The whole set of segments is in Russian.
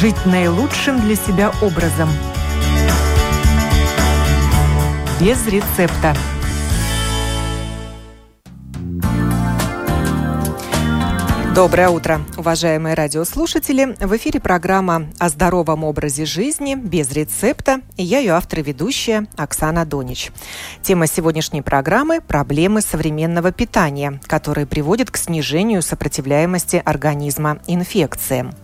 жить наилучшим для себя образом. Без рецепта. Доброе утро, уважаемые радиослушатели. В эфире программа о здоровом образе жизни без рецепта. И я ее автор и ведущая Оксана Донич. Тема сегодняшней программы – проблемы современного питания, которые приводят к снижению сопротивляемости организма инфекциям.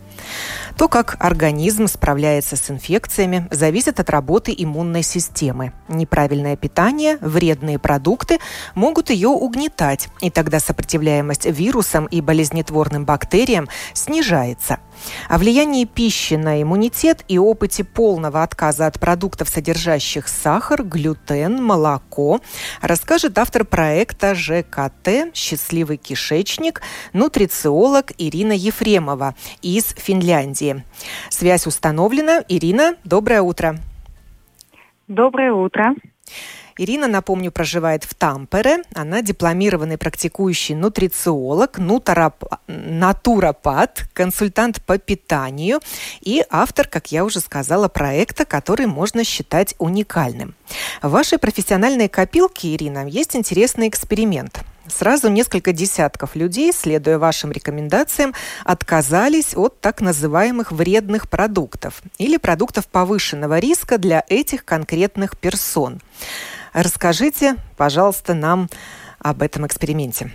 То, как организм справляется с инфекциями, зависит от работы иммунной системы. Неправильное питание, вредные продукты могут ее угнетать, и тогда сопротивляемость вирусам и болезнетворным бактериям снижается. О влиянии пищи на иммунитет и опыте полного отказа от продуктов, содержащих сахар, глютен, молоко, расскажет автор проекта ЖКТ «Счастливый кишечник» нутрициолог Ирина Ефремова из Финляндии. Связь установлена. Ирина, доброе утро. Доброе утро. Ирина, напомню, проживает в Тампере. Она дипломированный практикующий нутрициолог, нутарап... натуропат, консультант по питанию и автор, как я уже сказала, проекта, который можно считать уникальным. В вашей профессиональной копилке, Ирина, есть интересный эксперимент. Сразу несколько десятков людей, следуя вашим рекомендациям, отказались от так называемых вредных продуктов или продуктов повышенного риска для этих конкретных персон. Расскажите, пожалуйста, нам об этом эксперименте.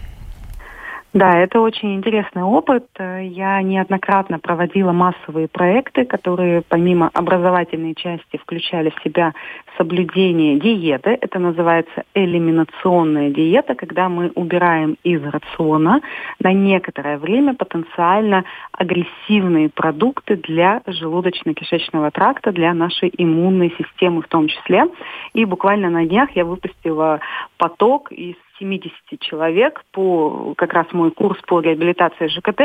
Да, это очень интересный опыт. Я неоднократно проводила массовые проекты, которые помимо образовательной части включали в себя соблюдение диеты. Это называется элиминационная диета, когда мы убираем из рациона на некоторое время потенциально агрессивные продукты для желудочно-кишечного тракта, для нашей иммунной системы в том числе. И буквально на днях я выпустила поток из 70 человек по как раз мой курс по реабилитации ЖКТ.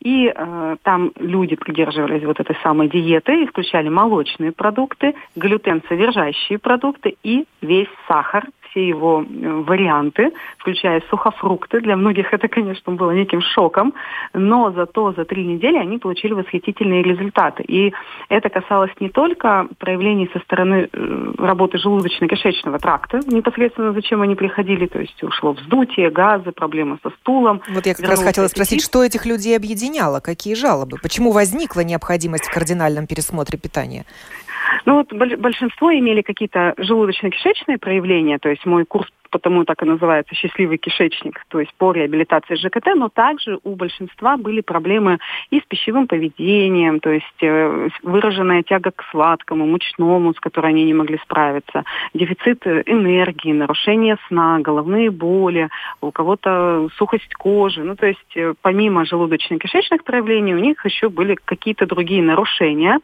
И э, там люди придерживались вот этой самой диеты и включали молочные продукты, глютен содержащие продукты и весь сахар все его э, варианты, включая сухофрукты. Для многих это, конечно, было неким шоком, но зато за три недели они получили восхитительные результаты. И это касалось не только проявлений со стороны э, работы желудочно-кишечного тракта, непосредственно зачем они приходили, то есть ушло вздутие, газы, проблемы со стулом. Вот я как раз хотела спросить, что этих людей объединяло, какие жалобы, почему возникла необходимость в кардинальном пересмотре питания? Ну вот большинство имели какие-то желудочно-кишечные проявления, то есть мой курс потому так и называется «счастливый кишечник», то есть по реабилитации ЖКТ, но также у большинства были проблемы и с пищевым поведением, то есть э, выраженная тяга к сладкому, мучному, с которой они не могли справиться, дефицит энергии, нарушение сна, головные боли, у кого-то сухость кожи. Ну, то есть э, помимо желудочно-кишечных проявлений у них еще были какие-то другие нарушения,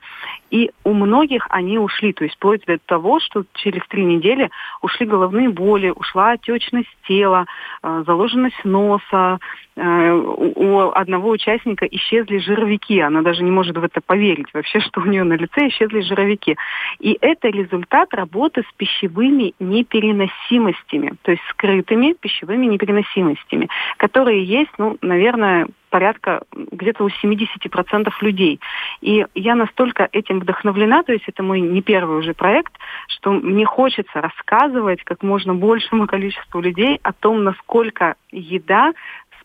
и у многих они ушли, то есть вплоть до того, что через три недели ушли головные боли, ушла пошла отечность тела, э, заложенность носа. Э, у одного участника исчезли жировики. Она даже не может в это поверить вообще, что у нее на лице исчезли жировики. И это результат работы с пищевыми непереносимостями, то есть скрытыми пищевыми непереносимостями, которые есть, ну, наверное, порядка где-то у 70% людей. И я настолько этим вдохновлена, то есть это мой не первый уже проект, что мне хочется рассказывать как можно большему количеству людей о том, насколько еда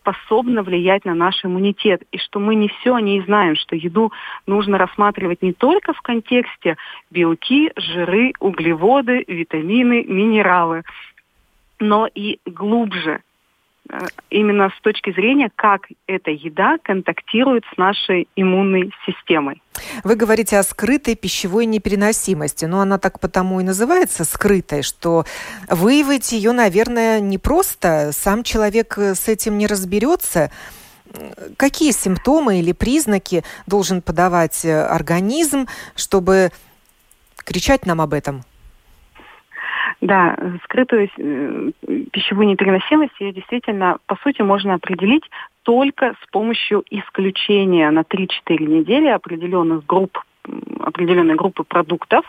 способна влиять на наш иммунитет, и что мы не все о ней знаем, что еду нужно рассматривать не только в контексте белки, жиры, углеводы, витамины, минералы, но и глубже, именно с точки зрения, как эта еда контактирует с нашей иммунной системой. Вы говорите о скрытой пищевой непереносимости, но она так потому и называется скрытой, что выявить ее, наверное, не просто. Сам человек э, с этим не разберется. Какие симптомы или признаки должен подавать э, организм, чтобы кричать нам об этом? Да, скрытую э, пищевую непереносимость ее действительно, по сути, можно определить только с помощью исключения на 3-4 недели определенных групп определенной группы продуктов,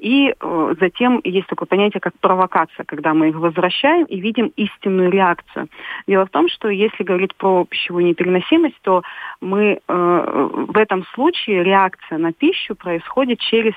и э, затем есть такое понятие, как провокация, когда мы их возвращаем и видим истинную реакцию. Дело в том, что если говорить про пищевую непереносимость, то мы э, в этом случае реакция на пищу происходит через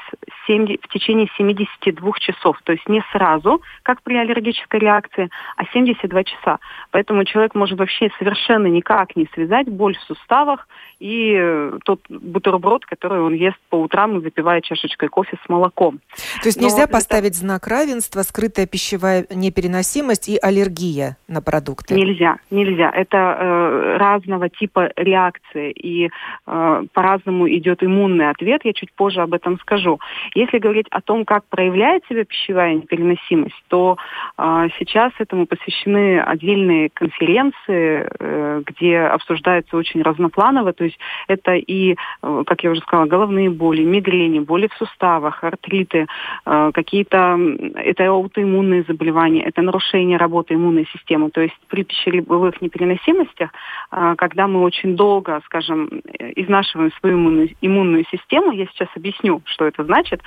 7, в течение 72 часов, то есть не сразу, как при аллергической реакции, а 72 часа. Поэтому человек может вообще совершенно никак не связать боль в суставах и э, тот бутерброд, который он ест по утрам, запивая чашечкой кофе с молоком. То есть нельзя Но поставить это... знак равенства, скрытая пищевая непереносимость и аллергия на продукты? Нельзя, нельзя. Это э, разного типа реакции, и э, по-разному идет иммунный ответ. Я чуть позже об этом скажу. Если говорить о том, как проявляет себя пищевая непереносимость, то э, сейчас этому посвящены отдельные конференции, э, где обсуждается очень разнопланово. То есть это и, э, как я уже сказала, головные боли, мигрени, боли в суставах, артриты, э, какие-то это аутоиммунные заболевания, это нарушение работы иммунной системы. То есть при пищевых непереносимостях, э, когда мы очень долго, скажем, изнашиваем свою иммунную, иммунную систему, я сейчас объясню, что это значит,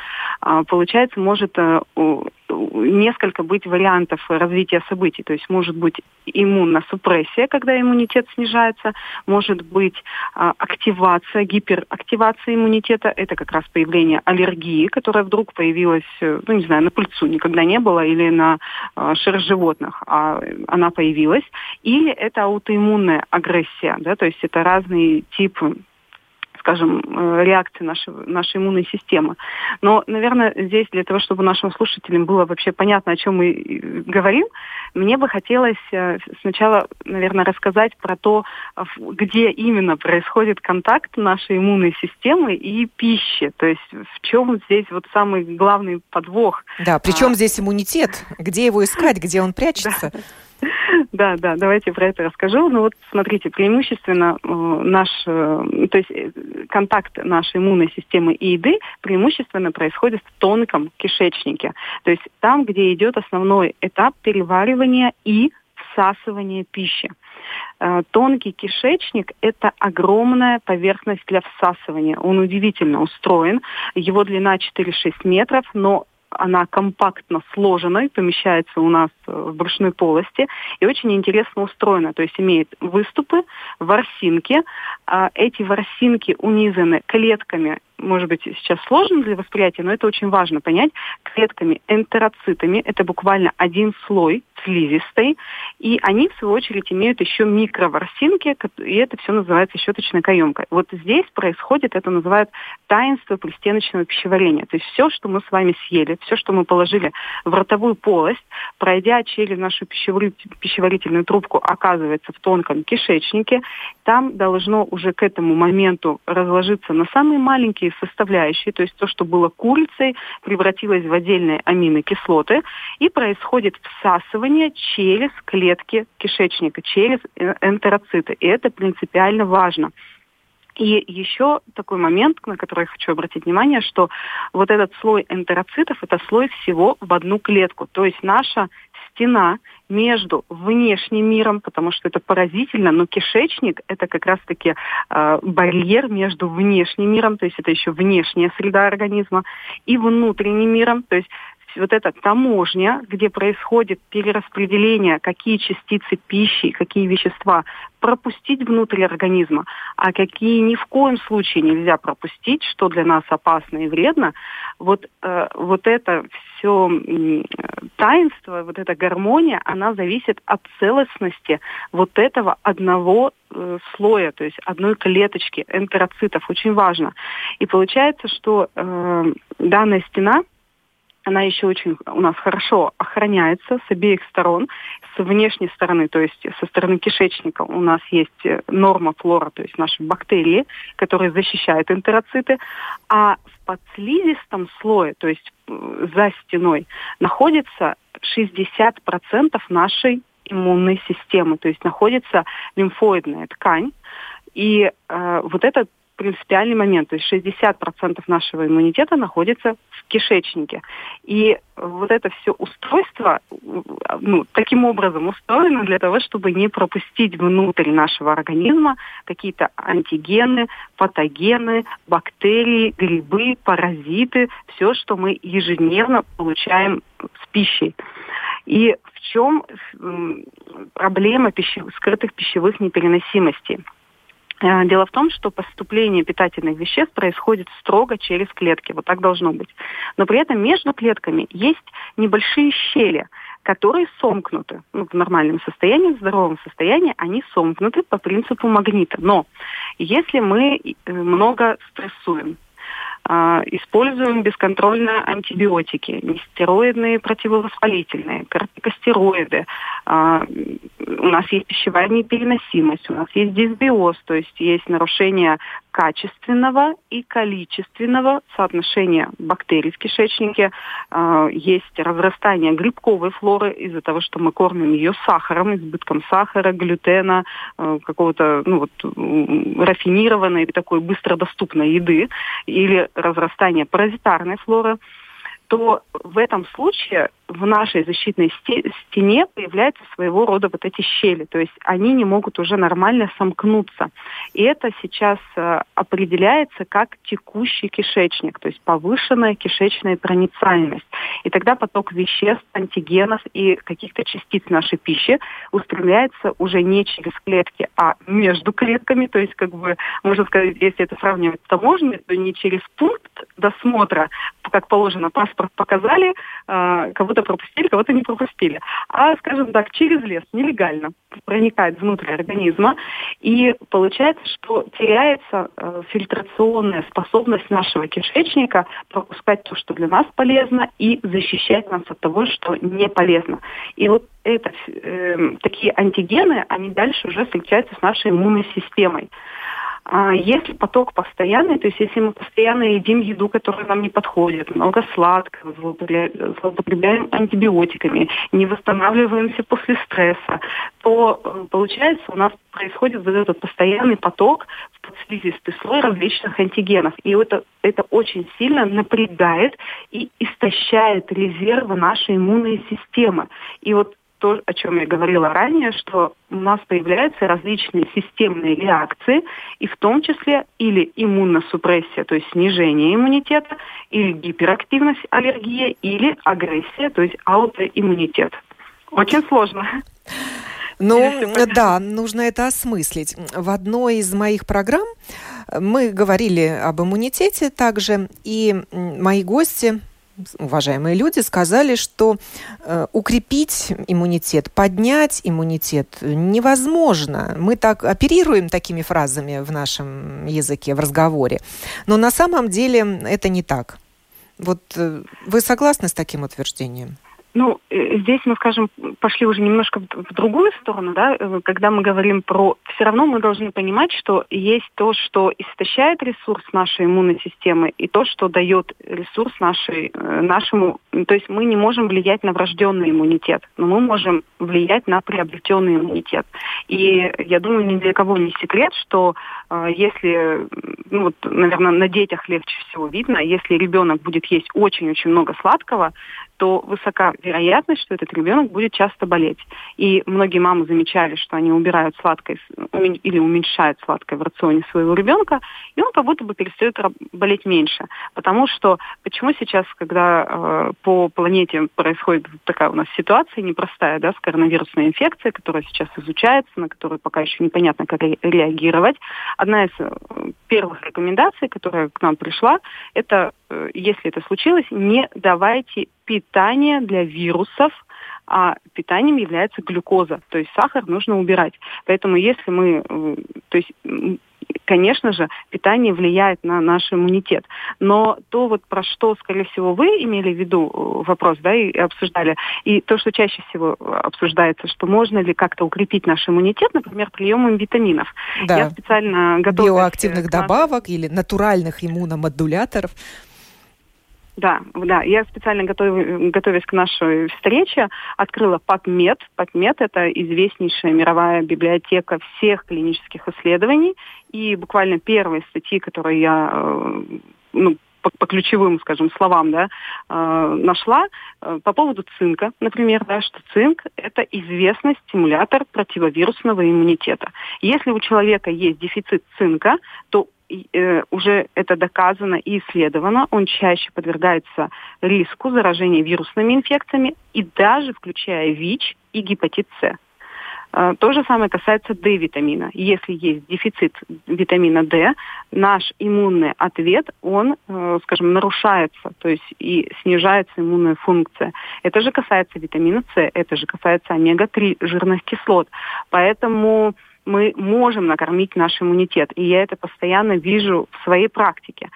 получается, может несколько быть вариантов развития событий. То есть может быть иммуносупрессия, когда иммунитет снижается, может быть а, активация, гиперактивация иммунитета, это как раз появление аллергии, которая вдруг появилась, э, ну не знаю, на пыльцу никогда не было, или на а, шерсть животных, а она появилась, или это аутоиммунная агрессия, да, то есть это разные типы скажем, э, реакции нашей, нашей иммунной системы. Но, наверное, здесь для того, чтобы нашим слушателям было вообще понятно, о чем мы э, говорим, мне бы хотелось э, сначала, наверное, рассказать про то, где именно происходит контакт нашей иммунной системы и пищи. То есть в чем здесь вот самый главный подвох. Да, причем а... здесь иммунитет? Где его искать, где он прячется? Да. Да, да, давайте про это расскажу. Ну вот смотрите, преимущественно э, наш, э, то есть э, контакт нашей иммунной системы и еды преимущественно происходит в тонком кишечнике. То есть там, где идет основной этап переваривания и всасывания пищи. Э, тонкий кишечник – это огромная поверхность для всасывания. Он удивительно устроен. Его длина 4-6 метров, но она компактно сложена и помещается у нас э, в брюшной полости и очень интересно устроена. То есть имеет выступы, ворсинки. А эти ворсинки унизаны клетками может быть, сейчас сложно для восприятия, но это очень важно понять, клетками энтероцитами, это буквально один слой слизистой, и они, в свою очередь, имеют еще микроворсинки, и это все называется щеточной каемкой. Вот здесь происходит, это называют таинство пристеночного пищеварения. То есть все, что мы с вами съели, все, что мы положили в ротовую полость, пройдя через нашу пищеварительную трубку, оказывается в тонком кишечнике, там должно уже к этому моменту разложиться на самые маленькие химические составляющие, то есть то, что было курицей, превратилось в отдельные аминокислоты, и происходит всасывание через клетки кишечника, через энтероциты. И это принципиально важно. И еще такой момент, на который я хочу обратить внимание, что вот этот слой энтероцитов – это слой всего в одну клетку. То есть наша стена между внешним миром, потому что это поразительно, но кишечник это как раз-таки э, барьер между внешним миром, то есть это еще внешняя среда организма, и внутренним миром, то есть вот эта таможня, где происходит перераспределение, какие частицы пищи, какие вещества пропустить внутрь организма, а какие ни в коем случае нельзя пропустить, что для нас опасно и вредно, вот, э, вот это все э, таинство, вот эта гармония, она зависит от целостности вот этого одного э, слоя, то есть одной клеточки энтероцитов. Очень важно. И получается, что э, данная стена – она еще очень у нас хорошо охраняется с обеих сторон. С внешней стороны, то есть со стороны кишечника у нас есть э, норма флора, то есть наши бактерии, которые защищают энтероциты. А в подслизистом слое, то есть э, за стеной, находится 60% нашей иммунной системы, то есть находится лимфоидная ткань. И э, вот этот принципиальный момент. То есть 60% нашего иммунитета находится кишечнике. И вот это все устройство ну, таким образом устроено для того, чтобы не пропустить внутрь нашего организма какие-то антигены, патогены, бактерии, грибы, паразиты, все, что мы ежедневно получаем с пищей. И в чем проблема пищев... скрытых пищевых непереносимостей? Э, дело в том, что поступление питательных веществ происходит строго через клетки. Вот так должно быть. Но при этом между клетками есть небольшие щели, которые сомкнуты. Ну, в нормальном состоянии, в здоровом состоянии они сомкнуты по принципу магнита. Но если мы э, много стрессуем, используем бесконтрольно антибиотики, нестероидные противовоспалительные, кортикостероиды. А, у нас есть пищевая непереносимость, у нас есть дисбиоз, то есть есть нарушение качественного и количественного соотношения бактерий в кишечнике. Э, есть разрастание грибковой флоры из-за того, что мы кормим ее сахаром, избытком сахара, глютена, э, какого-то ну, вот, рафинированной такой быстродоступной еды, или разрастание паразитарной флоры то в этом случае в нашей защитной стене появляются своего рода вот эти щели, то есть они не могут уже нормально сомкнуться. И это сейчас э, определяется как текущий кишечник, то есть повышенная кишечная проницаемость. И тогда поток веществ, антигенов и каких-то частиц нашей пищи устремляется уже не через клетки, а между клетками, то есть как бы, можно сказать, если это сравнивать с таможней, то не через пункт досмотра, как положено, паспорт показали, э, кого кого-то пропустили, кого-то не пропустили. А, скажем так, через лес, нелегально проникает внутрь организма, и получается, что теряется э, фильтрационная способность нашего кишечника пропускать то, что для нас полезно, и защищать нас от того, что не полезно. И вот это, э, такие антигены, они дальше уже встречаются с нашей иммунной системой. А если поток постоянный, то есть если мы постоянно едим еду, которая нам не подходит, много сладкого, злоупотребляем антибиотиками, не восстанавливаемся после стресса, то э, получается у нас происходит вот этот постоянный поток в подслизистый слой различных антигенов. И это, это очень сильно напрягает и истощает резервы нашей иммунной системы. И вот то, о чем я говорила ранее, что у нас появляются различные системные реакции, и в том числе или иммуносупрессия, то есть снижение иммунитета, или гиперактивность, аллергия, или агрессия, то есть аутоиммунитет. Очень сложно. Ну, да, нужно это осмыслить. В одной из моих программ мы говорили об иммунитете также, и мои гости уважаемые люди сказали, что э, укрепить иммунитет, поднять иммунитет невозможно. Мы так оперируем такими фразами в нашем языке, в разговоре. Но на самом деле это не так. Вот э, вы согласны с таким утверждением? Ну, э, здесь мы, скажем, пошли уже немножко в другую сторону, да, э, когда мы говорим про... Все равно мы должны понимать, что есть то, что истощает ресурс нашей иммунной системы, и то, что дает ресурс нашей, э, нашему... То есть мы не можем влиять на врожденный иммунитет, но мы можем влиять на приобретенный иммунитет. И я думаю, ни для кого не секрет, что если, ну вот, наверное, на детях легче всего видно, если ребенок будет есть очень-очень много сладкого, то высока вероятность, что этот ребенок будет часто болеть. И многие мамы замечали, что они убирают сладкое или уменьшают сладкое в рационе своего ребенка, и он как будто бы перестает болеть меньше. Потому что почему сейчас, когда э, по планете происходит такая у нас ситуация непростая, да, с коронавирусной инфекцией, которая сейчас изучается, на которую пока еще непонятно, как реагировать, одна из э, первых рекомендаций, которая к нам пришла, это, э, если это случилось, не давайте питание для вирусов, а питанием является глюкоза, то есть сахар нужно убирать. Поэтому если мы, э, то есть конечно же, питание влияет на наш иммунитет. Но то, вот про что, скорее всего, вы имели в виду э, вопрос, да, и обсуждали, и то, что чаще всего обсуждается, что можно ли как-то укрепить наш иммунитет, например, приемом витаминов. Да. Я специально готовлюсь... Биоактивных добавок или натуральных иммуномодуляторов. Да, да. Я специально готов, готовясь к нашей встрече, открыла PubMed. PubMed – это известнейшая мировая библиотека всех клинических исследований. И буквально первые статьи, которые я э, ну, по, по ключевым, скажем, словам, да, э, нашла э, по поводу цинка, например, да, что цинк – это известный стимулятор противовирусного иммунитета. Если у человека есть дефицит цинка, то э, уже это доказано и исследовано, он чаще подвергается риску заражения вирусными инфекциями и даже включая ВИЧ и гепатит С. Э, то же самое касается D-витамина. Если есть дефицит витамина D, наш иммунный ответ, он, э, скажем, нарушается, то есть и снижается иммунная функция. Это же касается витамина С, это же касается омега-3 жирных кислот. Поэтому мы можем накормить наш иммунитет. И я это постоянно вижу в своей практике.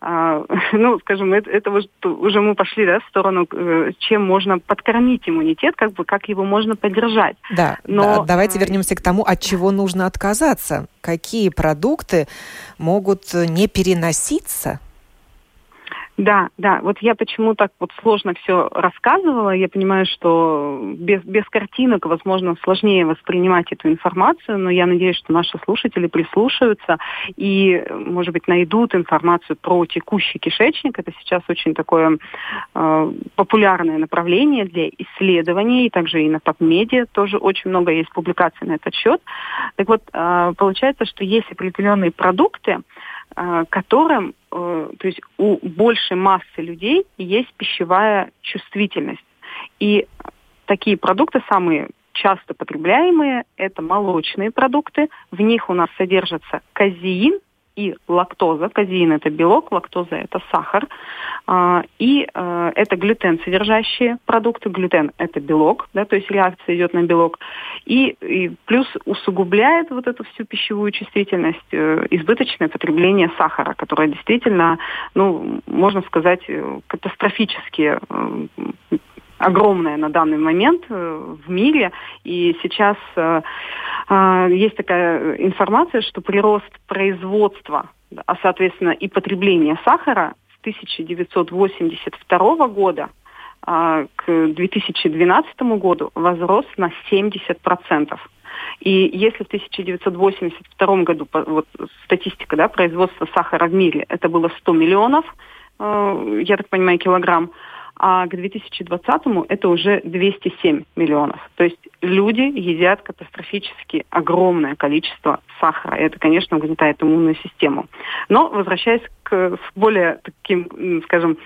А, ну, скажем, это, это уже мы пошли да, в сторону, э, чем можно подкормить иммунитет, как бы как его можно поддержать. Да, Но, да давайте вернемся к тому, от чего нужно отказаться. Какие продукты могут не переноситься да, да. Вот я почему так вот сложно все рассказывала. Я понимаю, что без, без картинок, возможно, сложнее воспринимать эту информацию, но я надеюсь, что наши слушатели прислушаются и, может быть, найдут информацию про текущий кишечник. Это сейчас очень такое э, популярное направление для исследований, и также и на PubMed тоже очень много есть публикаций на этот счет. Так вот, э, получается, что есть определенные продукты, э, которым то есть у большей массы людей есть пищевая чувствительность. И такие продукты самые часто потребляемые – это молочные продукты. В них у нас содержится казеин, и лактоза. Казеин – это белок, лактоза – это сахар. А, и а, это глютен содержащие продукты. Глютен – это белок, да, то есть реакция идет на белок. И, и плюс усугубляет вот эту всю пищевую чувствительность э, избыточное потребление сахара, которое действительно, ну, можно сказать, э, катастрофически э, огромная на данный момент э, в мире. И сейчас э, э, есть такая информация, что прирост производства, а соответственно и потребления сахара с 1982 года к 2012 году возрос на 70%. И если в 1982 году, вот статистика да, производства сахара в мире, это было 100 миллионов, я так понимаю, килограмм, а к 2020-му это уже 207 миллионов. То есть люди едят катастрофически огромное количество сахара. Это, конечно, угнетает иммунную систему. Но возвращаясь к более таким, скажем,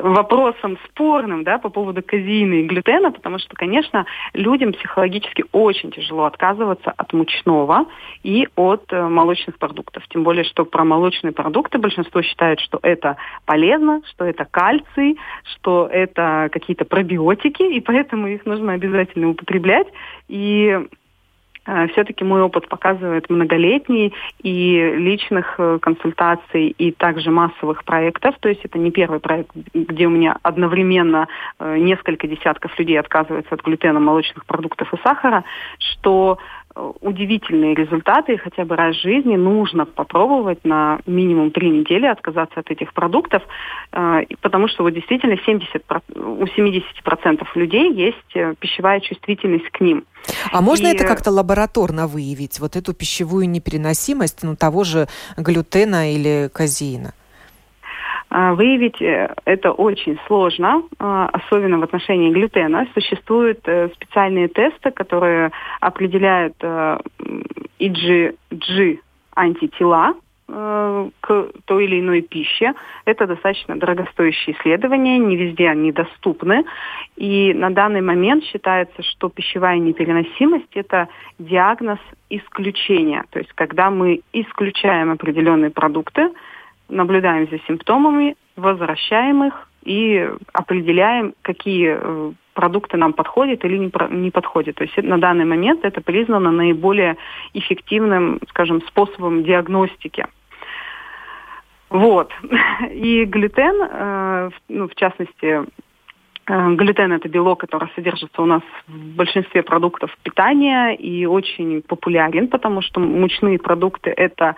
вопросом спорным да, по поводу казеина и глютена, потому что, конечно, людям психологически очень тяжело отказываться от мучного и от э, молочных продуктов. Тем более, что про молочные продукты большинство считает, что это полезно, что это кальций, что это какие-то пробиотики, и поэтому их нужно обязательно употреблять. И все-таки мой опыт показывает многолетний и личных э, консультаций, и также массовых проектов. То есть это не первый проект, где у меня одновременно э, несколько десятков людей отказываются от глютена, молочных продуктов и сахара, что удивительные результаты, и хотя бы раз в жизни нужно попробовать на минимум три недели отказаться от этих продуктов, э, потому что вот действительно 70, у 70% людей есть э, пищевая чувствительность к ним. А можно и... это как-то лабораторно выявить, вот эту пищевую непереносимость ну, того же глютена или казеина? А, выявить э, это очень сложно, а, особенно в отношении глютена. Существуют э, специальные тесты, которые определяют IgG э, антитела к той или иной пище. Это достаточно дорогостоящие исследования, не везде они доступны. И на данный момент считается, что пищевая непереносимость – это диагноз исключения. То есть когда мы исключаем определенные продукты, наблюдаем за симптомами, возвращаем их и определяем, какие э, продукты нам подходят или не, не подходят. То есть на данный момент это признано наиболее эффективным, скажем, способом диагностики. Вот. И глютен, э, ну, в частности, Глютен – это белок, который содержится у нас в большинстве продуктов питания и очень популярен, потому что мучные продукты – это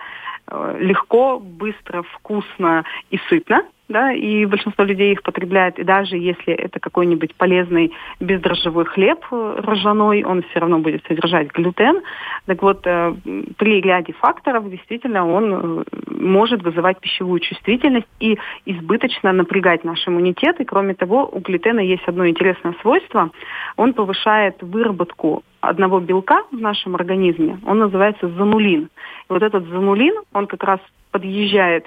Э, легко, быстро, вкусно и сытно. Да, и большинство людей их потребляет, и даже если это какой-нибудь полезный бездрожжевой хлеб э, ржаной, он все равно будет содержать глютен. Так вот, э, при ряде факторов действительно он может вызывать пищевую чувствительность и избыточно напрягать наш иммунитет. И кроме того, у глютена есть одно интересное свойство. Он повышает выработку одного белка в нашем организме, он называется занулин. И вот этот занулин, он как раз подъезжает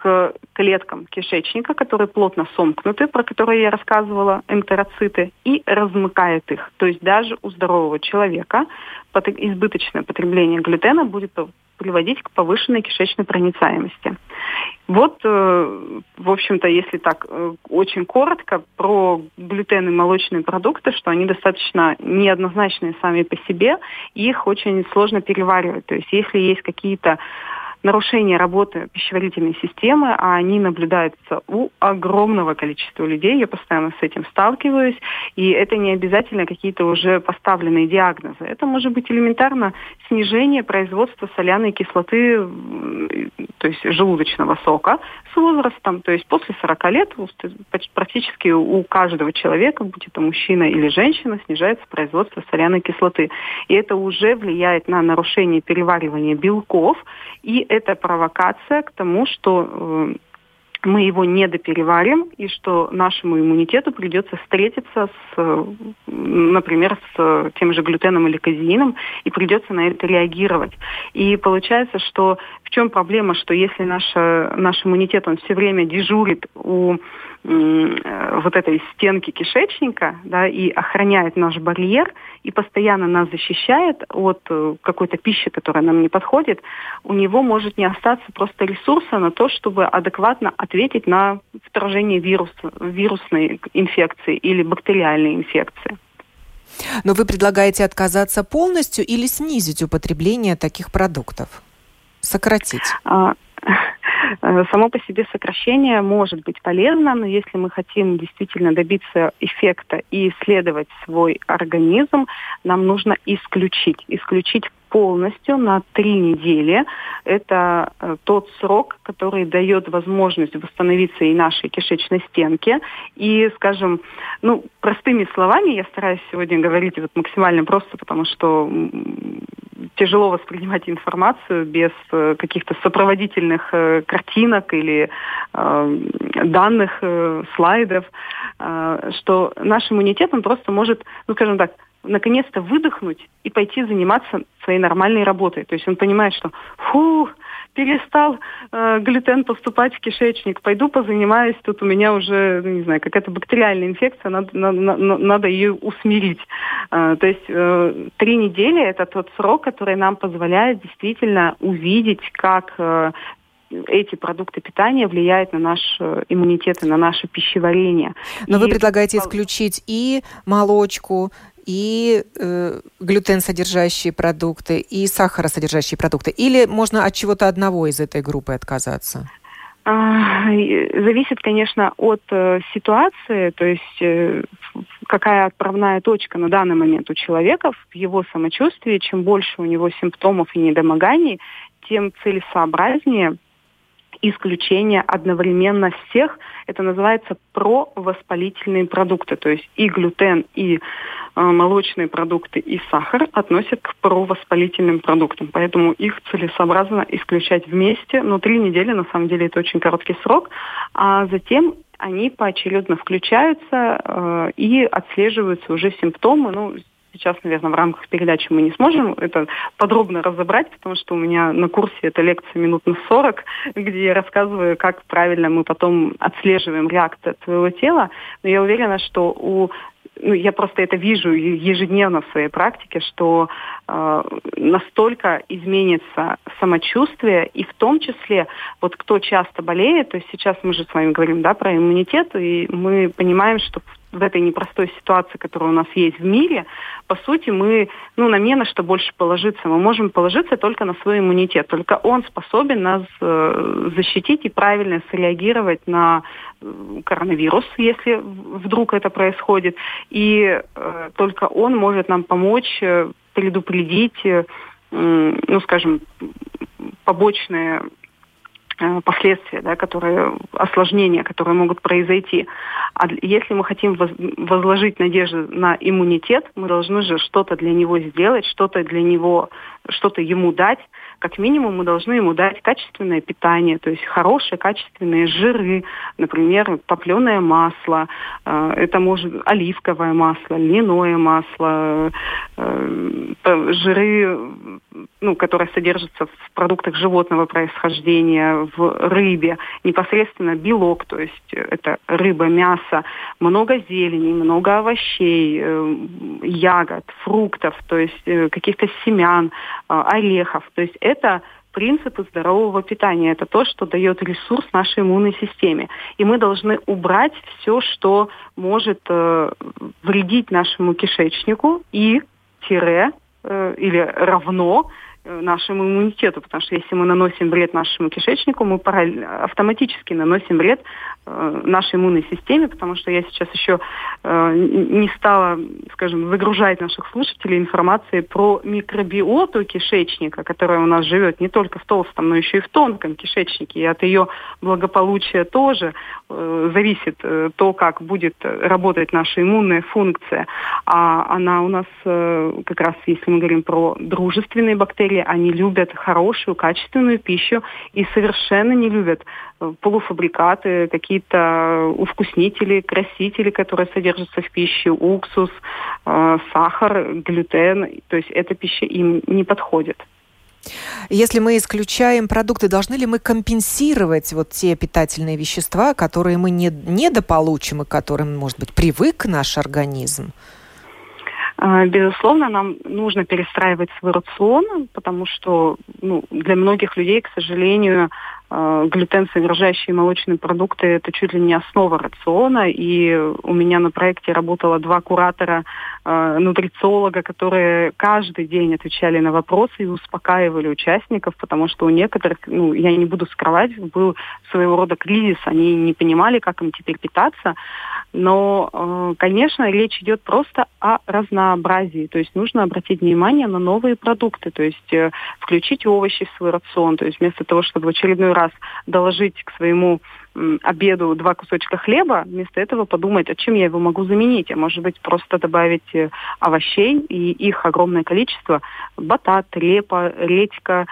к клеткам кишечника, которые плотно сомкнуты, про которые я рассказывала, энтероциты, и размыкает их. То есть даже у здорового человека избыточное потребление глютена будет приводить к повышенной кишечной проницаемости. Вот, э, в общем-то, если так э, очень коротко про глютен и молочные продукты, что они достаточно неоднозначные сами по себе, их очень сложно переваривать. То есть если есть какие-то нарушение работы пищеварительной системы, а они наблюдаются у огромного количества людей. Я постоянно с этим сталкиваюсь. И это не обязательно какие-то уже поставленные диагнозы. Это может быть элементарно снижение производства соляной кислоты, то есть желудочного сока с возрастом. То есть после 40 лет практически у каждого человека, будь это мужчина или женщина, снижается производство соляной кислоты. И это уже влияет на нарушение переваривания белков и это провокация к тому, что э, мы его не допереварим, и что нашему иммунитету придется встретиться с, например, с тем же глютеном или казеином, и придется на это реагировать. И получается, что в чем проблема, что если наш, наш иммунитет, он все время дежурит у Э, вот этой стенки кишечника, да, и охраняет наш барьер, и постоянно нас защищает от э, какой-то пищи, которая нам не подходит, у него может не остаться просто ресурса на то, чтобы адекватно ответить на вторжение вируса, вирусной инфекции или бактериальной инфекции. Но вы предлагаете отказаться полностью или снизить употребление таких продуктов? Сократить? А, Э, само по себе сокращение может быть полезно, но если мы хотим действительно добиться эффекта и исследовать свой организм, нам нужно исключить. Исключить полностью на три недели. Это э, тот срок, который дает возможность восстановиться и нашей кишечной стенке. И, скажем, ну, простыми словами, я стараюсь сегодня говорить вот максимально просто, потому что тяжело воспринимать информацию без э, каких-то сопроводительных э, картинок или данных, слайдов, что наш иммунитет, он просто может, ну, скажем так, наконец-то выдохнуть и пойти заниматься своей нормальной работой. То есть он понимает, что фу, перестал э, глютен поступать в кишечник, пойду позанимаюсь, тут у меня уже, ну, не знаю, какая-то бактериальная инфекция, надо, надо, надо ее усмирить. Э, то есть э, три недели это тот срок, который нам позволяет действительно увидеть, как э, эти продукты питания влияют на наш э, иммунитет и на наше пищеварение. Но и... вы предлагаете исключить и молочку, и э, глютен содержащие продукты, и сахаросодержащие продукты? Или можно от чего-то одного из этой группы отказаться? А, зависит, конечно, от э, ситуации, то есть э, какая отправная точка на данный момент у человека в его самочувствии. Чем больше у него симптомов и недомоганий, тем целесообразнее исключение одновременно всех. Это называется провоспалительные продукты. То есть и глютен, и э, молочные продукты, и сахар относят к провоспалительным продуктам. Поэтому их целесообразно исключать вместе. Но три недели, на самом деле, это очень короткий срок. А затем они поочередно включаются э, и отслеживаются уже симптомы. Ну, сейчас, наверное, в рамках передачи мы не сможем это подробно разобрать, потому что у меня на курсе это лекция минут на 40, где я рассказываю, как правильно мы потом отслеживаем реакцию своего тела. Но я уверена, что у ну, я просто это вижу ежедневно в своей практике, что э, настолько изменится самочувствие, и в том числе, вот кто часто болеет, то есть сейчас мы же с вами говорим, да, про иммунитет, и мы понимаем, что в этой непростой ситуации, которая у нас есть в мире, по сути, мы, ну, на на что больше положиться. Мы можем положиться только на свой иммунитет. Только он способен нас э, защитить и правильно среагировать на э, коронавирус, если вдруг это происходит. И э, только он может нам помочь э, предупредить, э, ну, скажем, побочные последствия, да, которые, осложнения, которые могут произойти. А если мы хотим возложить надежду на иммунитет, мы должны же что-то для него сделать, что-то для него, что-то ему дать, как минимум мы должны ему дать качественное питание, то есть хорошие качественные жиры, например, топленое масло, э, это может оливковое масло, льняное масло, э, жиры, ну, которые содержатся в продуктах животного происхождения, в рыбе, непосредственно белок, то есть это рыба, мясо, много зелени, много овощей, э, ягод, фруктов, то есть каких-то семян, орехов, то есть это принципы здорового питания. Это то, что дает ресурс нашей иммунной системе. И мы должны убрать все, что может э, вредить нашему кишечнику и тире э, или равно Э, нашему иммунитету, потому что если мы наносим вред нашему кишечнику, мы автоматически наносим вред нашей иммунной системе, потому что я сейчас еще э, не стала, скажем, загружать наших слушателей информацией про микробиоту кишечника, которая у нас живет не только в толстом, но еще и в тонком кишечнике, и от ее благополучия тоже зависит то, как будет работать наша иммунная функция. А она у нас как раз, если мы говорим про дружественные бактерии, они любят хорошую, качественную пищу и совершенно не любят э, полуфабрикаты, какие-то увкуснители, красители, которые содержатся в пище, уксус, э, сахар, глютен. То есть эта пища им не подходит. Если мы исключаем продукты, должны ли мы компенсировать вот те питательные вещества, которые мы не, недополучим и к которым, может быть, привык наш организм? А, безусловно, нам нужно перестраивать свой рацион, потому что ну, для многих людей, к сожалению, глютен содержащие молочные продукты это чуть ли не основа рациона. И у меня на проекте работало два куратора нутрициолога, которые каждый день отвечали на вопросы и успокаивали участников, потому что у некоторых, ну, я не буду скрывать, был своего рода кризис, они не понимали, как им теперь питаться. Но, э, конечно, речь идет просто о разнообразии. То есть нужно обратить внимание на новые продукты, то есть э, включить овощи в свой рацион. То есть вместо того, чтобы в очередной раз доложить к своему обеду два кусочка хлеба, вместо этого подумать, а чем я его могу заменить. А может быть, просто добавить э, овощей, и их огромное количество. Батат, репа, редька,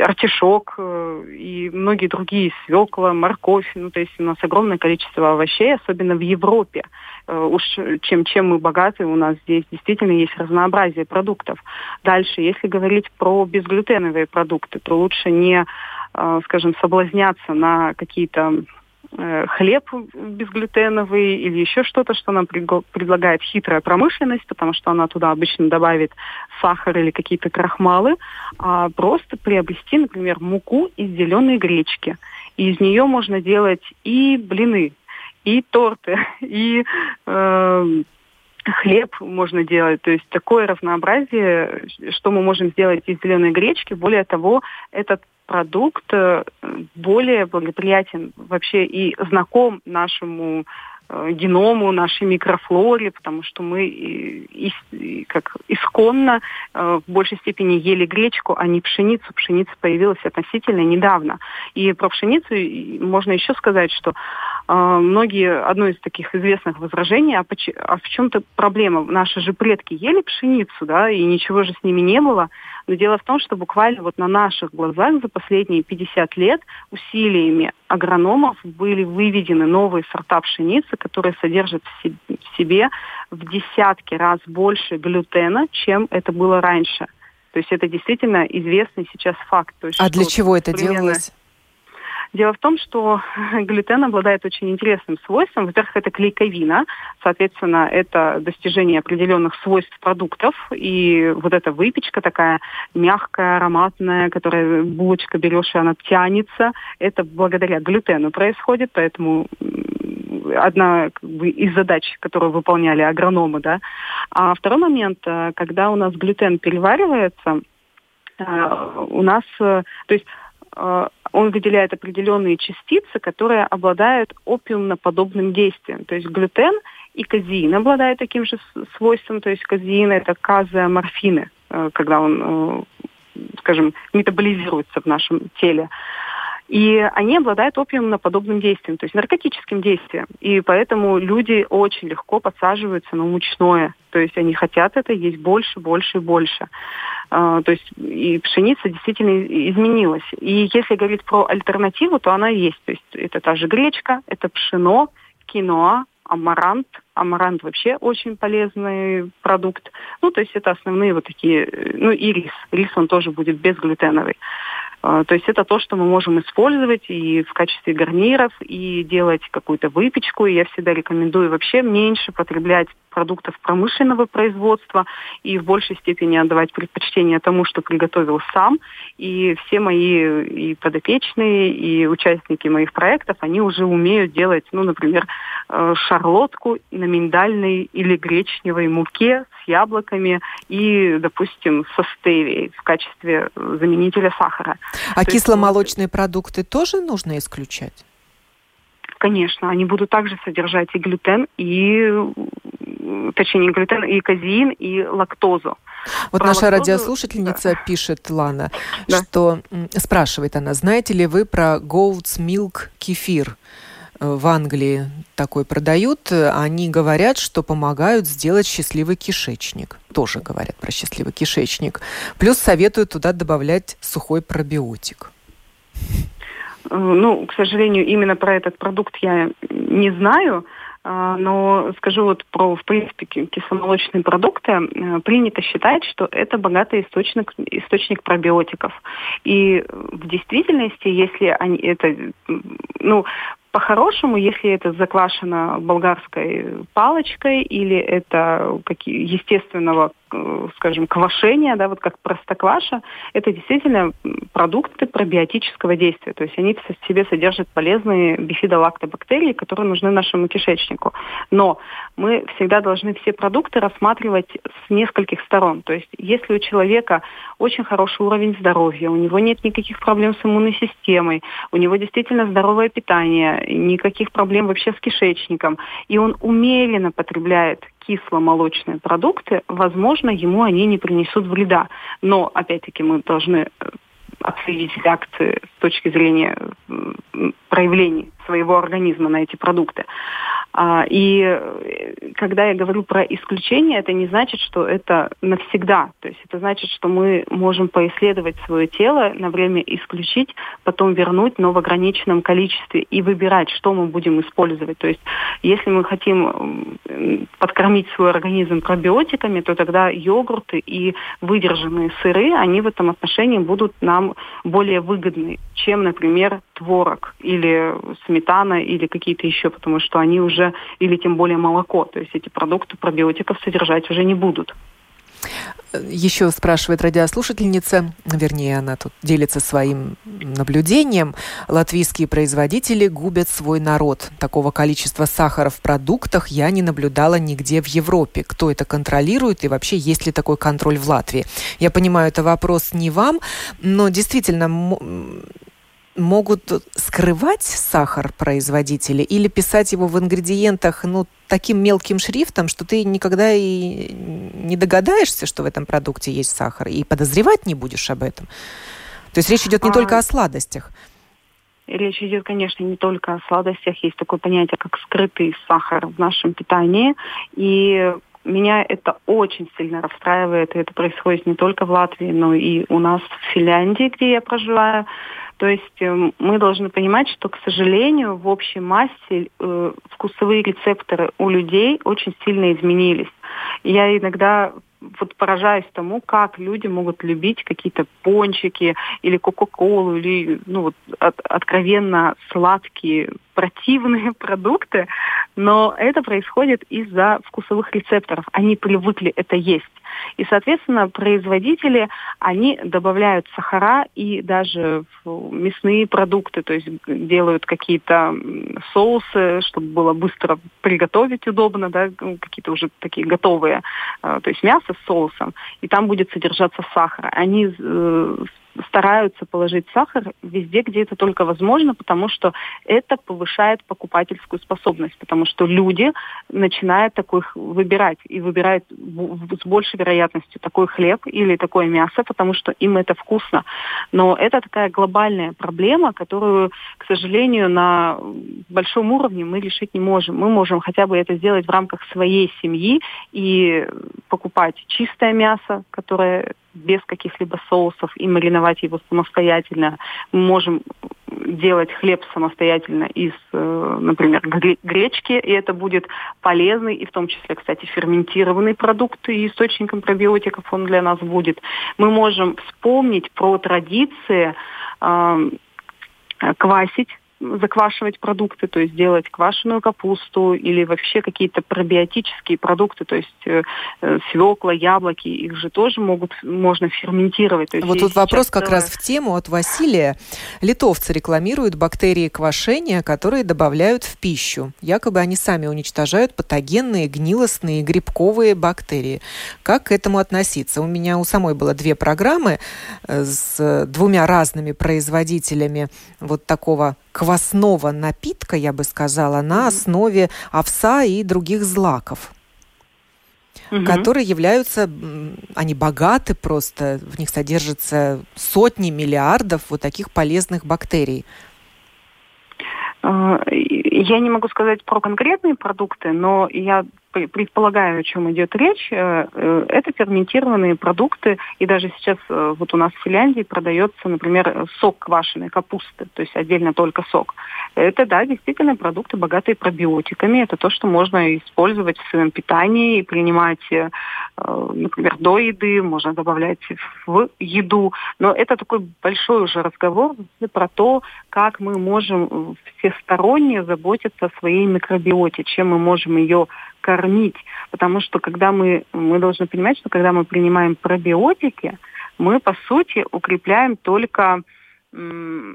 артишок э, и многие другие, свекла, морковь. Ну, то есть у нас огромное количество овощей, особенно в Европе. Э, уж чем, чем мы богаты, у нас здесь действительно есть разнообразие продуктов. Дальше, если говорить про безглютеновые продукты, то лучше не, э, скажем, соблазняться на какие-то Э, хлеб безглютеновый или еще что-то, что нам предлагает хитрая промышленность, потому что она туда обычно добавит сахар или какие-то крахмалы, а просто приобрести, например, муку из зеленой гречки. И из нее можно делать и блины, и торты, и э, хлеб можно делать. То есть такое разнообразие, что мы можем сделать из зеленой гречки. Более того, этот продукт э, более благоприятен вообще и знаком нашему э, геному, нашей микрофлоре, потому что мы и, и, как исконно э, в большей степени ели гречку, а не пшеницу. Пшеница появилась относительно недавно. И про пшеницу можно еще сказать, что многие, одно из таких известных возражений, а, поч- а в чем-то проблема? Наши же предки ели пшеницу, да, и ничего же с ними не было. Но дело в том, что буквально вот на наших глазах за последние 50 лет усилиями агрономов были выведены новые сорта пшеницы, которые содержат в себе в десятки раз больше глютена, чем это было раньше. То есть это действительно известный сейчас факт. То есть, а для чего это делалось? Дело в том, что глютен обладает очень интересным свойством. Во-первых, это клейковина, соответственно, это достижение определенных свойств продуктов. И вот эта выпечка такая мягкая, ароматная, которая булочка берешь, и она тянется, это благодаря глютену происходит, поэтому одна как бы, из задач, которую выполняли агрономы, да. А второй момент, э, когда у нас глютен переваривается, э, у нас, э, то есть он выделяет определенные частицы, которые обладают опиумно-подобным действием. То есть глютен и казеин обладают таким же свойством. То есть казеин – это казеоморфины, э, когда он э, скажем, метаболизируются в нашем теле. И они обладают опиумно-подобным действием, то есть наркотическим действием. И поэтому люди очень легко подсаживаются на мучное. То есть они хотят это есть больше, больше и больше. Uh, то есть и пшеница действительно изменилась. И если говорить про альтернативу, то она есть. То есть это та же гречка, это пшено, киноа, амарант. Амарант вообще очень полезный продукт. Ну, то есть это основные вот такие, э, ну и рис. Рис он тоже будет безглютеновый. А, то есть это то, что мы можем использовать и в качестве гарниров, и делать какую-то выпечку. И я всегда рекомендую вообще меньше потреблять продуктов промышленного производства и в большей степени отдавать предпочтение тому, что приготовил сам. И все мои и подопечные, и участники моих проектов, они уже умеют делать, ну, например, э, шарлотку на миндальной или гречневой муке с яблоками и, допустим, со стевией в качестве заменителя сахара. А То кисломолочные есть... продукты тоже нужно исключать? Конечно, они будут также содержать и глютен, и точнее, глютен, и казеин, и лактозу. Вот про наша лактозу... радиослушательница да. пишет, Лана, да. что спрашивает она, знаете ли вы про goat's milk кефир? Э, в Англии такой продают, они говорят, что помогают сделать счастливый кишечник. Тоже говорят про счастливый кишечник. Плюс советуют туда добавлять сухой пробиотик. Э, ну, к сожалению, именно про этот продукт я не знаю. А, но скажу вот про, в принципе, кисломолочные продукты. Э, принято считать, что это богатый источник, источник пробиотиков. И в действительности, если они это, ну, по-хорошему, если это заквашено болгарской палочкой или это естественного скажем, квашения, да, вот как простокваша, это действительно продукты пробиотического действия. То есть они в себе содержат полезные бифидолактобактерии, которые нужны нашему кишечнику. Но мы всегда должны все продукты рассматривать с нескольких сторон. То есть если у человека очень хороший уровень здоровья, у него нет никаких проблем с иммунной системой, у него действительно здоровое питание, никаких проблем вообще с кишечником, и он умеренно потребляет кисломолочные продукты, возможно, ему они не принесут вреда. Но, опять-таки, мы должны э, обсудить реакции с точки зрения проявлений своего организма на эти продукты. А, и э, когда я говорю про исключение, это не значит, что это навсегда. То есть это значит, что мы можем поисследовать свое тело, на время исключить, потом вернуть, но в ограниченном количестве и выбирать, что мы будем использовать. То есть если мы хотим подкормить свой организм пробиотиками, то тогда йогурты и выдержанные сыры, они в этом отношении будут нам более выгодны, чем, например, творог или сметана или какие-то еще, потому что они уже, или тем более молоко, то есть эти продукты пробиотиков содержать уже не будут. Еще спрашивает радиослушательница, вернее, она тут делится своим наблюдением. Латвийские производители губят свой народ. Такого количества сахара в продуктах я не наблюдала нигде в Европе. Кто это контролирует и вообще есть ли такой контроль в Латвии? Я понимаю, это вопрос не вам, но действительно могут скрывать сахар производители или писать его в ингредиентах ну, таким мелким шрифтом, что ты никогда и не догадаешься, что в этом продукте есть сахар, и подозревать не будешь об этом. То есть речь идет не а... только о сладостях. Речь идет, конечно, не только о сладостях. Есть такое понятие, как скрытый сахар в нашем питании. И меня это очень сильно расстраивает. И это происходит не только в Латвии, но и у нас в Финляндии, где я проживаю. То есть э, мы должны понимать, что, к сожалению, в общей массе э, вкусовые рецепторы у людей очень сильно изменились. Я иногда вот поражаюсь тому, как люди могут любить какие-то пончики или кока-колу, или ну, вот, от, откровенно сладкие, противные продукты, но это происходит из-за вкусовых рецепторов. Они привыкли это есть. И, соответственно, производители, они добавляют сахара и даже мясные продукты, то есть делают какие-то соусы, чтобы было быстро приготовить удобно, да, какие-то уже такие готовые, э, то есть мясо с соусом, и там будет содержаться сахар. Они э, стараются положить сахар везде, где это только возможно, потому что это повышает покупательскую способность, потому что люди начинают такой выбирать и выбирают с большей вероятностью такой хлеб или такое мясо, потому что им это вкусно. Но это такая глобальная проблема, которую, к сожалению, на большом уровне мы решить не можем. Мы можем хотя бы это сделать в рамках своей семьи и покупать чистое мясо, которое без каких-либо соусов и мариновать его самостоятельно. Мы можем делать хлеб самостоятельно из, э, например, гречки, и это будет полезный и в том числе, кстати, ферментированный продукт, и источником пробиотиков он для нас будет. Мы можем вспомнить про традиции э, квасить заквашивать продукты, то есть делать квашеную капусту или вообще какие-то пробиотические продукты, то есть э, э свекла, яблоки, их же тоже могут, можно ферментировать. То есть вот тут вопрос как раз в тему от Василия. Литовцы рекламируют бактерии квашения, которые добавляют в пищу. Якобы они сами уничтожают патогенные, гнилостные, грибковые бактерии. Как к этому относиться? У меня у самой было две программы э, с двумя разными производителями вот такого квасного напитка, я бы сказала, на основе овса и других злаков угу. которые являются, они богаты просто, в них содержится сотни миллиардов вот таких полезных бактерий. А, я не могу сказать про конкретные продукты, но я предполагаю, о чем идет речь, э, э, это ферментированные продукты. И даже сейчас э, вот у нас в Финляндии продается, например, сок квашеной капусты, то есть отдельно только сок. Это, да, действительно продукты, богатые пробиотиками. Это то, что можно использовать в своем питании и принимать, например, до еды, можно добавлять в еду. Но это такой большой уже разговор про то, как мы можем всесторонне заботиться о своей микробиоте, чем мы можем ее кормить. Потому что когда мы, мы должны понимать, что когда мы принимаем пробиотики, мы, по сути, укрепляем только э,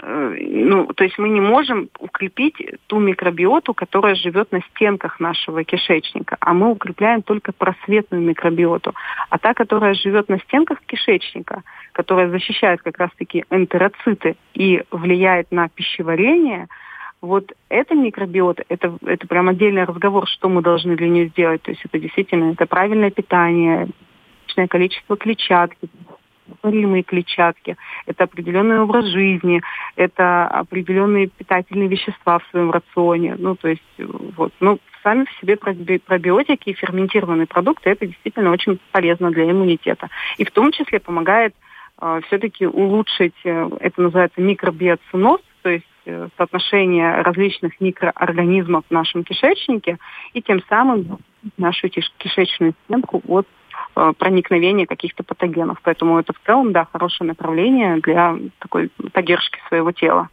ну, то есть мы не можем укрепить ту микробиоту, которая живет на стенках нашего кишечника, а мы укрепляем только просветную микробиоту. А та, которая живет на стенках кишечника, которая защищает как раз-таки энтероциты и влияет на пищеварение – вот эта микробиота, это, это прям отдельный разговор, что мы должны для нее сделать. То есть это действительно это правильное питание, количество клетчатки, растворимые клетчатки, это определенный образ жизни, это определенные питательные вещества в своем рационе. Ну, то есть, вот, ну, сами в себе пробиотики и ферментированные продукты, это действительно очень полезно для иммунитета. И в том числе помогает э, все-таки улучшить, э, это называется микробиоциноз, то есть соотношение различных микроорганизмов в нашем кишечнике и тем самым нашу кишечную стенку от э, проникновения каких-то патогенов. Поэтому это в целом, да, хорошее направление для такой поддержки своего тела.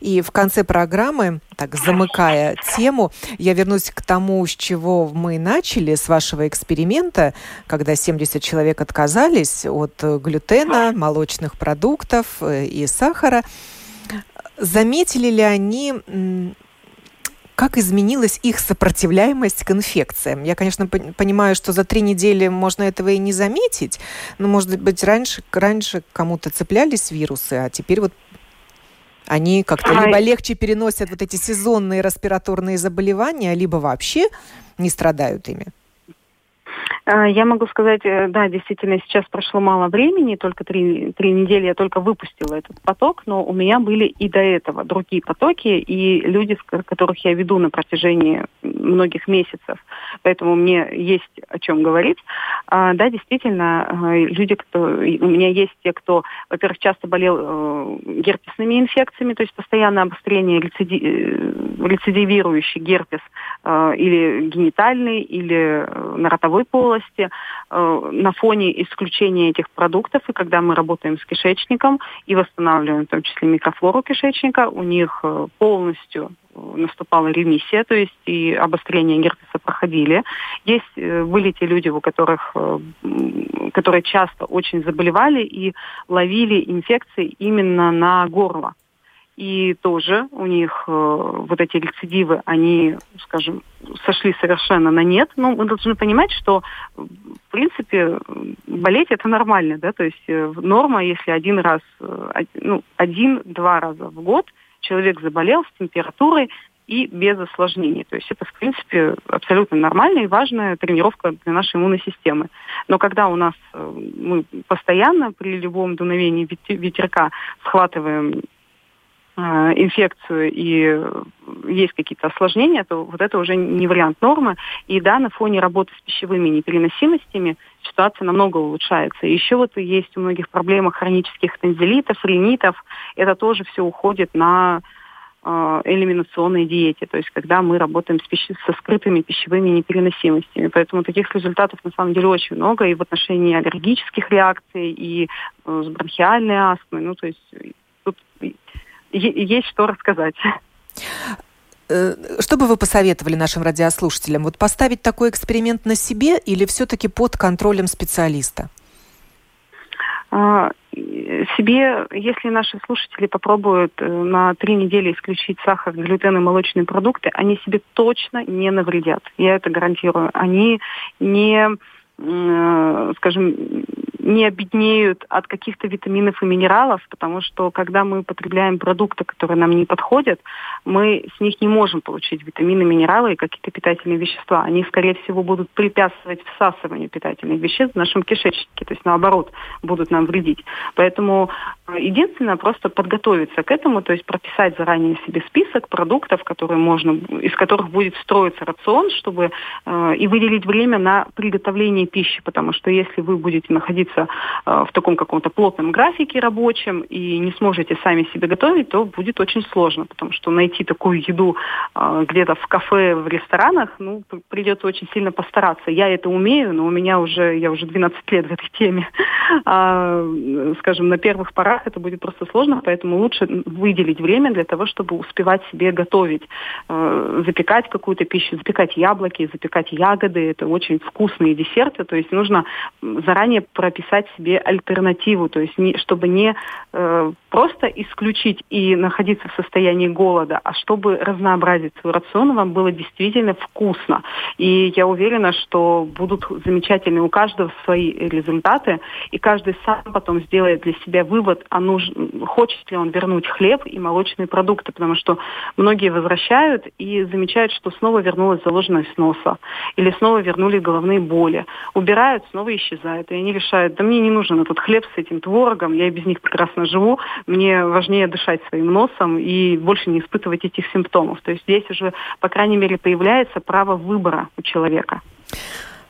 И в конце программы, так замыкая тему, я вернусь к тому, с чего мы начали, с вашего эксперимента, когда 70 человек отказались от глютена, молочных продуктов э, и сахара. Заметили ли они как изменилась их сопротивляемость к инфекциям? Я, конечно, понимаю, что за три недели можно этого и не заметить, но, может быть, раньше, раньше кому-то цеплялись вирусы, а теперь вот они как-то либо легче переносят вот эти сезонные респираторные заболевания, либо вообще не страдают ими. А, я могу сказать, э, да, действительно, сейчас прошло мало времени, только три, три недели я только выпустила этот поток, но у меня были и до этого другие потоки, и люди, которых я веду на протяжении многих месяцев, поэтому мне есть о чем говорить. А, да, действительно, э, люди, кто, у меня есть те, кто, во-первых, часто болел э, герпесными инфекциями, то есть постоянное обострение рецидив, рецидивирующий герпес или генитальный, или на ротовой полости, полости э, на фоне исключения этих продуктов, и когда мы работаем с кишечником и восстанавливаем в том числе микрофлору кишечника, у них э, полностью наступала ремиссия, то есть и обострение герпеса проходили. Есть э, были те люди, у которых, э, которые часто очень заболевали и ловили инфекции именно на горло. И тоже у них э, вот эти рецидивы, они, скажем, сошли совершенно на нет. Но мы должны понимать, что, в принципе, болеть это нормально, да, то есть э, норма, если один раз, э, ну, один-два раза в год человек заболел с температурой, и без осложнений. То есть это, в принципе, абсолютно нормальная и важная тренировка для нашей иммунной системы. Но когда у нас э, мы постоянно при любом дуновении ветерка схватываем инфекцию и есть какие-то осложнения, то вот это уже не вариант нормы. И да, на фоне работы с пищевыми непереносимостями ситуация намного улучшается. Еще вот есть у многих проблемах хронических танзелитов, ринитов. Это тоже все уходит на Э, элиминационной диете, то есть когда мы работаем с пищи, со скрытыми пищевыми непереносимостями. Поэтому таких результатов на самом деле очень много и в отношении аллергических реакций, и э, с бронхиальной астмой. Ну, то есть тут есть что рассказать. Э, что бы вы посоветовали нашим радиослушателям? Вот поставить такой эксперимент на себе или все-таки под контролем специалиста? А, себе, если наши слушатели попробуют э, на три недели исключить сахар, глютен и молочные продукты, они себе точно не навредят. Я это гарантирую. Они не Э, скажем, не обеднеют от каких-то витаминов и минералов, потому что когда мы потребляем продукты, которые нам не подходят, мы с них не можем получить витамины, минералы и какие-то питательные вещества. Они, скорее всего, будут препятствовать всасыванию питательных веществ в нашем кишечнике, то есть наоборот, будут нам вредить. Поэтому э, единственное, просто подготовиться к этому, то есть прописать заранее себе список продуктов, которые можно, из которых будет строиться рацион, чтобы э, и выделить время на приготовление пищи, потому что если вы будете находиться э, в таком каком-то плотном графике рабочем и не сможете сами себе готовить, то будет очень сложно, потому что найти такую еду э, где-то в кафе, в ресторанах, ну, придется очень сильно постараться. Я это умею, но у меня уже, я уже 12 лет в этой теме. А, скажем, на первых порах это будет просто сложно, поэтому лучше выделить время для того, чтобы успевать себе готовить, э, запекать какую-то пищу, запекать яблоки, запекать ягоды. Это очень вкусные десерты, то есть нужно заранее прописать себе альтернативу, то есть не, чтобы не э, просто исключить и находиться в состоянии голода, а чтобы разнообразить свой рацион, вам было действительно вкусно. И я уверена, что будут замечательные у каждого свои результаты, и каждый сам потом сделает для себя вывод, а нуж... хочет ли он вернуть хлеб и молочные продукты, потому что многие возвращают и замечают, что снова вернулась заложенная с носа, или снова вернули головные боли убирают, снова исчезают. И они решают, да мне не нужен этот хлеб с этим творогом, я и без них прекрасно живу, мне важнее дышать своим носом и больше не испытывать этих симптомов. То есть здесь уже, по крайней мере, появляется право выбора у человека.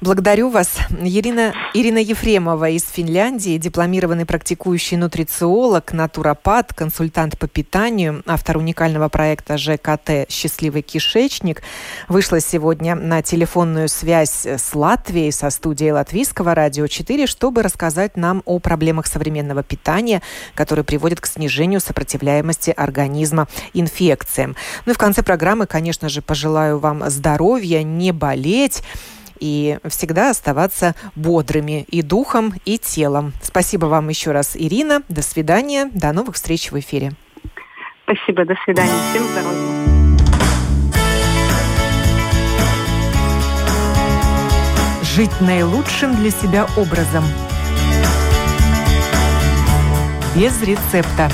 Благодарю вас. Ирина, Ирина Ефремова из Финляндии, дипломированный практикующий нутрициолог, натуропат, консультант по питанию, автор уникального проекта ЖКТ «Счастливый кишечник», вышла сегодня на телефонную связь с Латвией, со студией Латвийского радио 4, чтобы рассказать нам о проблемах современного питания, которые приводят к снижению сопротивляемости организма инфекциям. Ну и в конце программы, конечно же, пожелаю вам здоровья, не болеть, и всегда оставаться бодрыми и духом, и телом. Спасибо вам еще раз, Ирина. До свидания. До новых встреч в эфире. Спасибо. До свидания. Всем здоровья. Жить наилучшим для себя образом. Без рецепта.